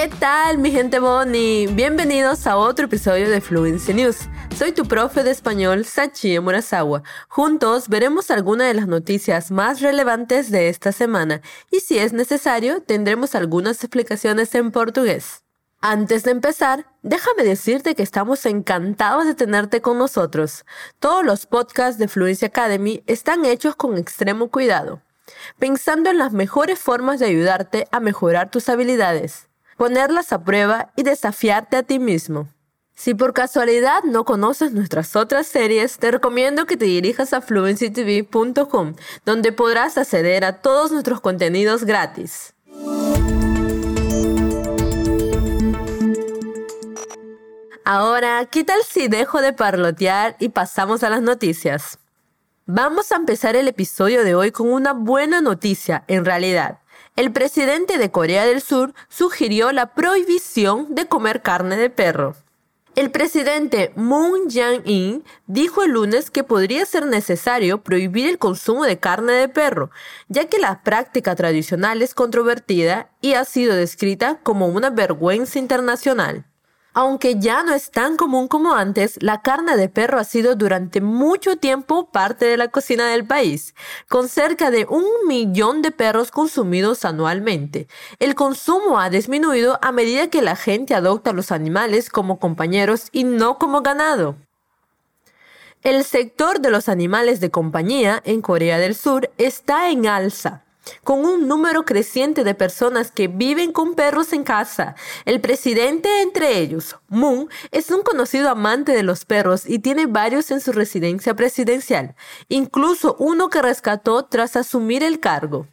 ¿Qué tal mi gente Bonnie? Bienvenidos a otro episodio de Fluency News. Soy tu profe de español Sachi Murasawa. Juntos veremos algunas de las noticias más relevantes de esta semana y si es necesario tendremos algunas explicaciones en portugués. Antes de empezar, déjame decirte que estamos encantados de tenerte con nosotros. Todos los podcasts de Fluency Academy están hechos con extremo cuidado, pensando en las mejores formas de ayudarte a mejorar tus habilidades ponerlas a prueba y desafiarte a ti mismo. Si por casualidad no conoces nuestras otras series, te recomiendo que te dirijas a fluencytv.com, donde podrás acceder a todos nuestros contenidos gratis. Ahora, ¿qué tal si dejo de parlotear y pasamos a las noticias? Vamos a empezar el episodio de hoy con una buena noticia, en realidad. El presidente de Corea del Sur sugirió la prohibición de comer carne de perro. El presidente Moon Jae-in dijo el lunes que podría ser necesario prohibir el consumo de carne de perro, ya que la práctica tradicional es controvertida y ha sido descrita como una vergüenza internacional. Aunque ya no es tan común como antes, la carne de perro ha sido durante mucho tiempo parte de la cocina del país, con cerca de un millón de perros consumidos anualmente. El consumo ha disminuido a medida que la gente adopta a los animales como compañeros y no como ganado. El sector de los animales de compañía en Corea del Sur está en alza con un número creciente de personas que viven con perros en casa. El presidente entre ellos, Moon, es un conocido amante de los perros y tiene varios en su residencia presidencial, incluso uno que rescató tras asumir el cargo.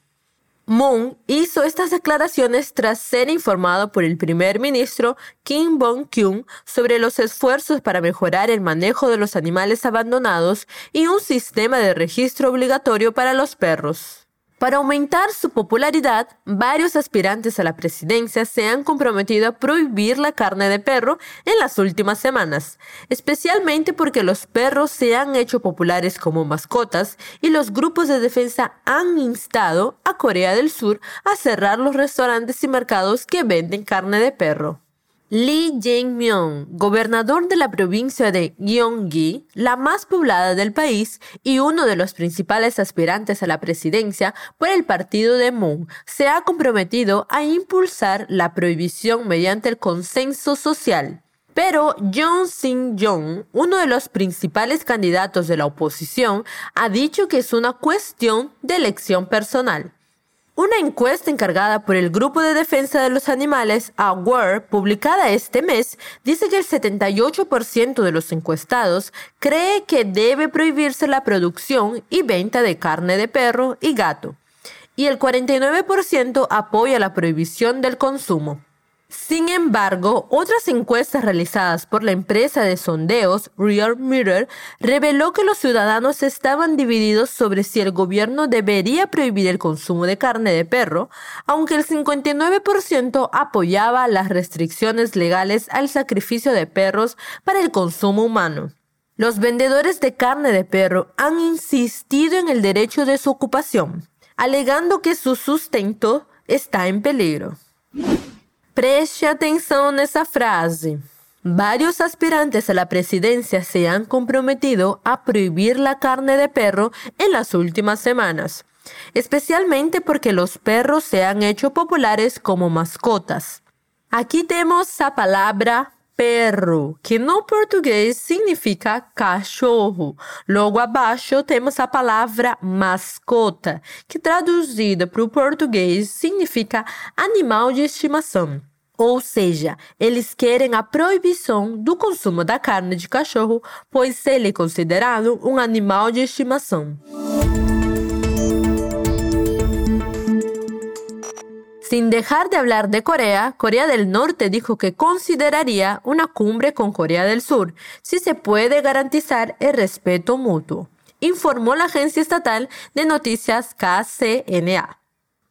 Moon hizo estas declaraciones tras ser informado por el primer ministro Kim Bong-kyun sobre los esfuerzos para mejorar el manejo de los animales abandonados y un sistema de registro obligatorio para los perros. Para aumentar su popularidad, varios aspirantes a la presidencia se han comprometido a prohibir la carne de perro en las últimas semanas, especialmente porque los perros se han hecho populares como mascotas y los grupos de defensa han instado a Corea del Sur a cerrar los restaurantes y mercados que venden carne de perro. Lee Jae-myung, gobernador de la provincia de Gyeonggi, la más poblada del país y uno de los principales aspirantes a la presidencia por el partido de Moon, se ha comprometido a impulsar la prohibición mediante el consenso social. Pero Jong Sing-jong, uno de los principales candidatos de la oposición, ha dicho que es una cuestión de elección personal. Una encuesta encargada por el Grupo de Defensa de los Animales, AWARE, publicada este mes, dice que el 78% de los encuestados cree que debe prohibirse la producción y venta de carne de perro y gato, y el 49% apoya la prohibición del consumo. Sin embargo, otras encuestas realizadas por la empresa de sondeos Real Mirror reveló que los ciudadanos estaban divididos sobre si el gobierno debería prohibir el consumo de carne de perro, aunque el 59% apoyaba las restricciones legales al sacrificio de perros para el consumo humano. Los vendedores de carne de perro han insistido en el derecho de su ocupación, alegando que su sustento está en peligro. Preste atención esa frase. Varios aspirantes a la presidencia se han comprometido a prohibir la carne de perro en las últimas semanas, especialmente porque los perros se han hecho populares como mascotas. Aquí tenemos la palabra perro, que no português significa cachorro. Logo abaixo temos a palavra mascota, que traduzida para o português significa animal de estimação. Ou seja, eles querem a proibição do consumo da carne de cachorro, pois ele é considerado um animal de estimação. Sin dejar de hablar de Corea, Corea del Norte dijo que consideraría una cumbre con Corea del Sur si se puede garantizar el respeto mutuo, informó la agencia estatal de noticias KCNA.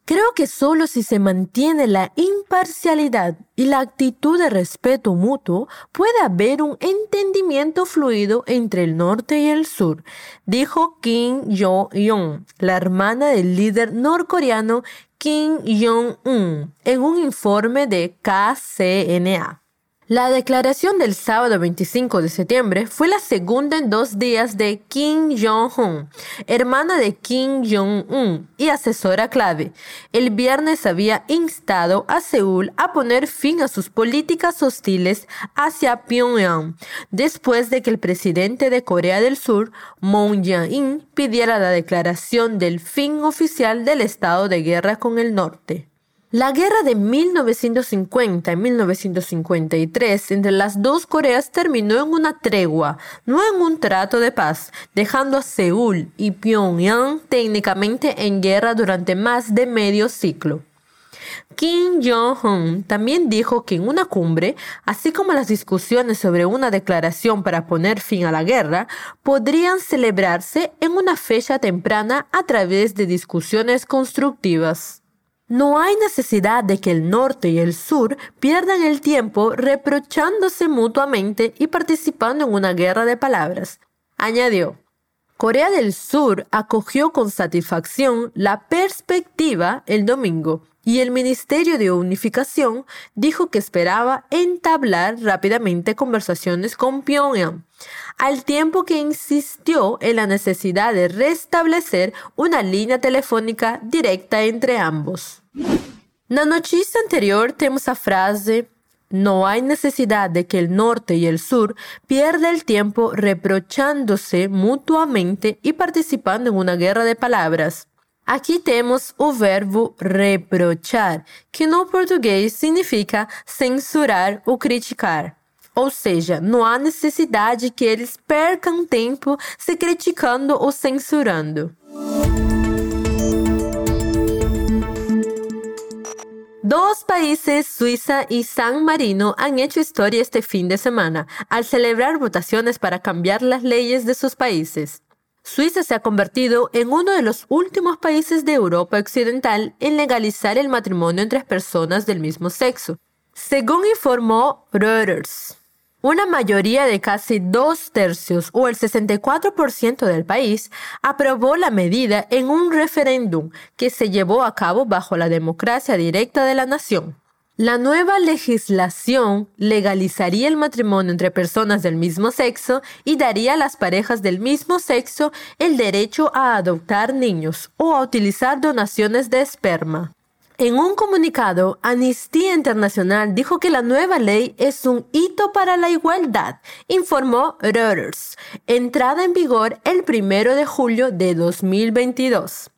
Creo que solo si se mantiene la imparcialidad y la actitud de respeto mutuo puede haber un entendimiento fluido entre el norte y el sur, dijo Kim Jo-young, la hermana del líder norcoreano Kim Jong-un en un informe de KCNA. La declaración del sábado 25 de septiembre fue la segunda en dos días de Kim Jong-un, hermana de Kim Jong-un y asesora clave. El viernes había instado a Seúl a poner fin a sus políticas hostiles hacia Pyongyang, después de que el presidente de Corea del Sur, Moon Jae-in, pidiera la declaración del fin oficial del estado de guerra con el norte. La guerra de 1950 y 1953 entre las dos Coreas terminó en una tregua, no en un trato de paz, dejando a Seúl y Pyongyang técnicamente en guerra durante más de medio ciclo. Kim Jong-un también dijo que en una cumbre, así como las discusiones sobre una declaración para poner fin a la guerra, podrían celebrarse en una fecha temprana a través de discusiones constructivas. No hay necesidad de que el norte y el sur pierdan el tiempo reprochándose mutuamente y participando en una guerra de palabras. Añadió, Corea del Sur acogió con satisfacción la perspectiva el domingo y el Ministerio de Unificación dijo que esperaba entablar rápidamente conversaciones con Pyongyang, al tiempo que insistió en la necesidad de restablecer una línea telefónica directa entre ambos. Na notícia anterior temos a frase No hay necesidad de que el norte y el sur pierda el tiempo reprochándose mutuamente y participando en una guerra de palabras. Aqui temos o verbo reprochar, que no português significa censurar ou criticar. Ou seja, não há necessidade que eles percam tempo se criticando ou censurando. Dos países, Suiza y San Marino, han hecho historia este fin de semana al celebrar votaciones para cambiar las leyes de sus países. Suiza se ha convertido en uno de los últimos países de Europa Occidental en legalizar el matrimonio entre personas del mismo sexo, según informó Reuters. Una mayoría de casi dos tercios o el 64% del país aprobó la medida en un referéndum que se llevó a cabo bajo la democracia directa de la nación. La nueva legislación legalizaría el matrimonio entre personas del mismo sexo y daría a las parejas del mismo sexo el derecho a adoptar niños o a utilizar donaciones de esperma. En un comunicado, Amnistía Internacional dijo que la nueva ley es un hito para la igualdad, informó Reuters, entrada en vigor el 1 de julio de 2022.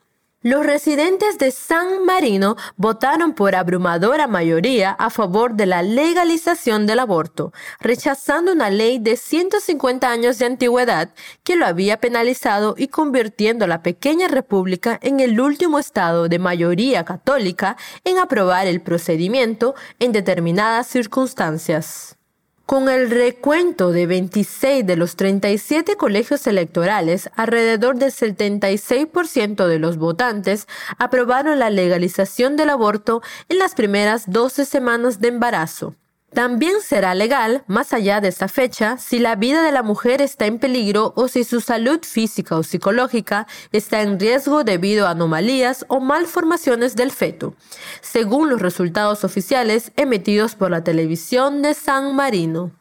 Los residentes de San Marino votaron por abrumadora mayoría a favor de la legalización del aborto, rechazando una ley de 150 años de antigüedad que lo había penalizado y convirtiendo a la pequeña república en el último estado de mayoría católica en aprobar el procedimiento en determinadas circunstancias. Con el recuento de 26 de los 37 colegios electorales, alrededor del 76% de los votantes aprobaron la legalización del aborto en las primeras 12 semanas de embarazo. También será legal, más allá de esta fecha, si la vida de la mujer está en peligro o si su salud física o psicológica está en riesgo debido a anomalías o malformaciones del feto, según los resultados oficiales emitidos por la televisión de San Marino.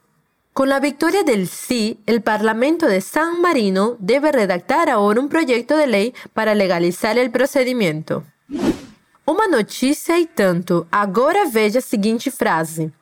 Con la victoria del sí, el Parlamento de San Marino debe redactar ahora un proyecto de ley para legalizar el procedimiento. Uma notícia e tanto. Agora veja a seguinte frase.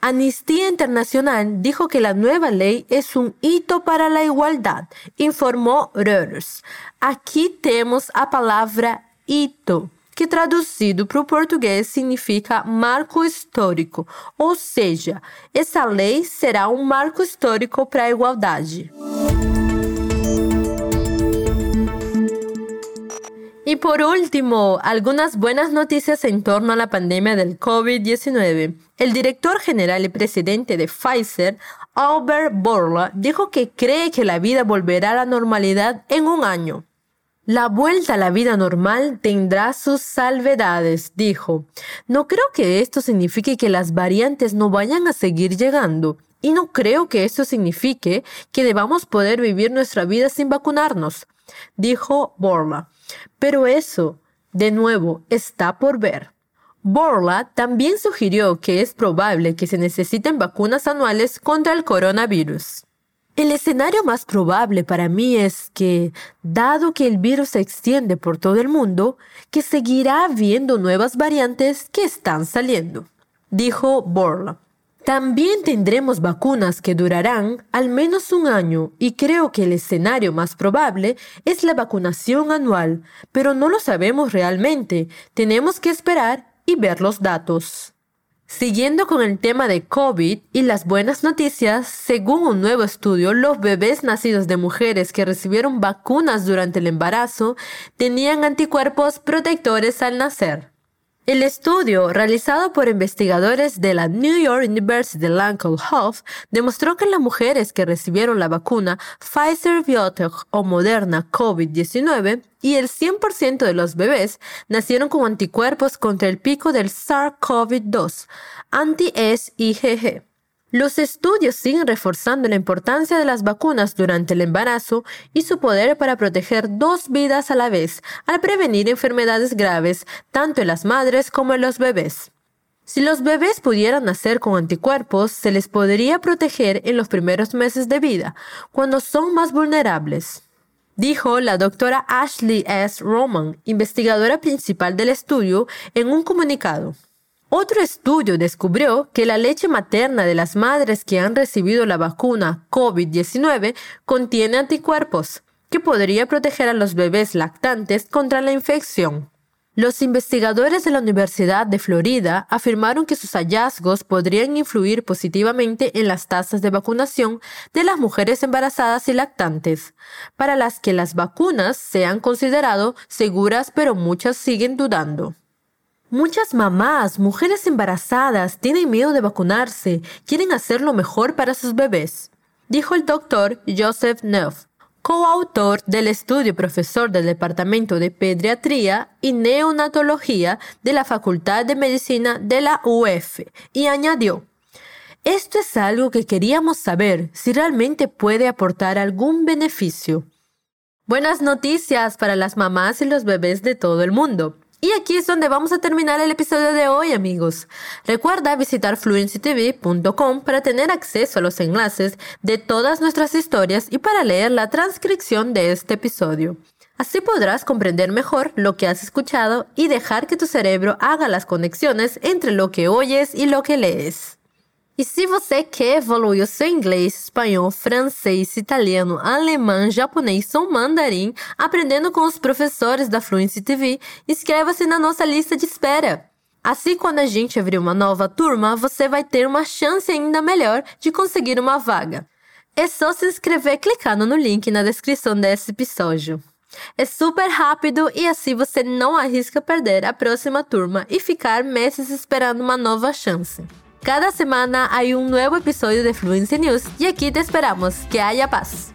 Amnistía Internacional dijo que la nueva ley es un hito para la igualdad, informó Reuters. Aquí temos a palavra hito, que traduzido para o português significa marco histórico, ou seja, essa lei será um marco histórico para a igualdade. Y por último, algunas buenas noticias en torno a la pandemia del COVID-19. El director general y presidente de Pfizer, Albert Bourla, dijo que cree que la vida volverá a la normalidad en un año. La vuelta a la vida normal tendrá sus salvedades, dijo. No creo que esto signifique que las variantes no vayan a seguir llegando. Y no creo que esto signifique que debamos poder vivir nuestra vida sin vacunarnos, dijo Borla. Pero eso De nuevo, está por ver. Borla también sugirió que es probable que se necesiten vacunas anuales contra el coronavirus. El escenario más probable para mí es que, dado que el virus se extiende por todo el mundo, que seguirá habiendo nuevas variantes que están saliendo, dijo Borla. También tendremos vacunas que durarán al menos un año y creo que el escenario más probable es la vacunación anual, pero no lo sabemos realmente. Tenemos que esperar y ver los datos. Siguiendo con el tema de COVID y las buenas noticias, según un nuevo estudio, los bebés nacidos de mujeres que recibieron vacunas durante el embarazo tenían anticuerpos protectores al nacer. El estudio, realizado por investigadores de la New York University Lancome Health, demostró que las mujeres que recibieron la vacuna Pfizer BioNTech o Moderna COVID-19 y el 100% de los bebés nacieron con anticuerpos contra el pico del SARS-CoV-2, anti-S-IgG. Los estudios siguen reforzando la importancia de las vacunas durante el embarazo y su poder para proteger dos vidas a la vez al prevenir enfermedades graves tanto en las madres como en los bebés. Si los bebés pudieran nacer con anticuerpos, se les podría proteger en los primeros meses de vida, cuando son más vulnerables. Dijo la doctora Ashley S. Roman, investigadora principal del estudio, en un comunicado. Otro estudio descubrió que la leche materna de las madres que han recibido la vacuna COVID-19 contiene anticuerpos que podría proteger a los bebés lactantes contra la infección. Los investigadores de la Universidad de Florida afirmaron que sus hallazgos podrían influir positivamente en las tasas de vacunación de las mujeres embarazadas y lactantes, para las que las vacunas se han considerado seguras pero muchas siguen dudando. Muchas mamás, mujeres embarazadas, tienen miedo de vacunarse, quieren hacer lo mejor para sus bebés, dijo el doctor Joseph Neff, coautor del estudio profesor del Departamento de Pediatría y Neonatología de la Facultad de Medicina de la UF, y añadió, esto es algo que queríamos saber si realmente puede aportar algún beneficio. Buenas noticias para las mamás y los bebés de todo el mundo. Y aquí es donde vamos a terminar el episodio de hoy, amigos. Recuerda visitar fluencytv.com para tener acceso a los enlaces de todas nuestras historias y para leer la transcripción de este episodio. Así podrás comprender mejor lo que has escuchado y dejar que tu cerebro haga las conexiones entre lo que oyes y lo que lees. E se você quer evoluir o seu inglês, espanhol, francês, italiano, alemão, japonês ou mandarim, aprendendo com os professores da Fluency TV, inscreva-se na nossa lista de espera. Assim, quando a gente abrir uma nova turma, você vai ter uma chance ainda melhor de conseguir uma vaga. É só se inscrever clicando no link na descrição desse episódio. É super rápido e assim você não arrisca perder a próxima turma e ficar meses esperando uma nova chance. Cada semana hay un nuevo episodio de Fluency News y aquí te esperamos. Que haya paz.